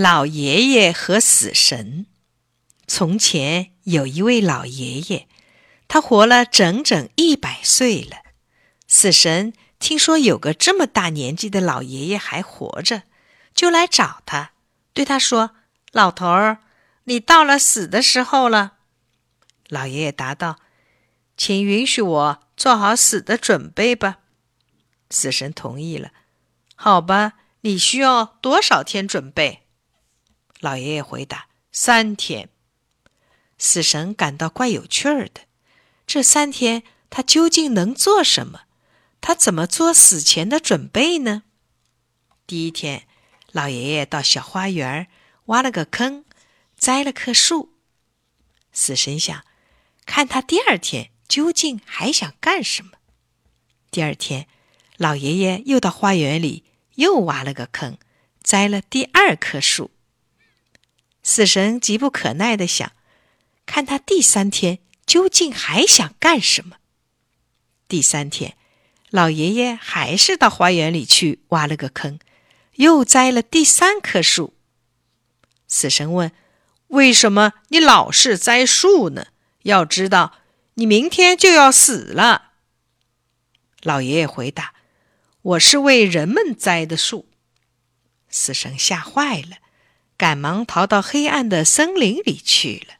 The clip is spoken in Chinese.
老爷爷和死神。从前有一位老爷爷，他活了整整一百岁了。死神听说有个这么大年纪的老爷爷还活着，就来找他，对他说：“老头儿，你到了死的时候了。”老爷爷答道：“请允许我做好死的准备吧。”死神同意了。好吧，你需要多少天准备？老爷爷回答：“三天。”死神感到怪有趣儿的。这三天他究竟能做什么？他怎么做死前的准备呢？第一天，老爷爷到小花园挖了个坑，栽了棵树。死神想，看他第二天究竟还想干什么。第二天，老爷爷又到花园里又挖了个坑，栽了第二棵树。死神急不可耐地想，看他第三天究竟还想干什么。第三天。老爷爷还是到花园里去挖了个坑，又栽了第三棵树。死神问：“为什么你老是栽树呢？要知道，你明天就要死了。”老爷爷回答：“我是为人们栽的树。”死神吓坏了，赶忙逃到黑暗的森林里去了。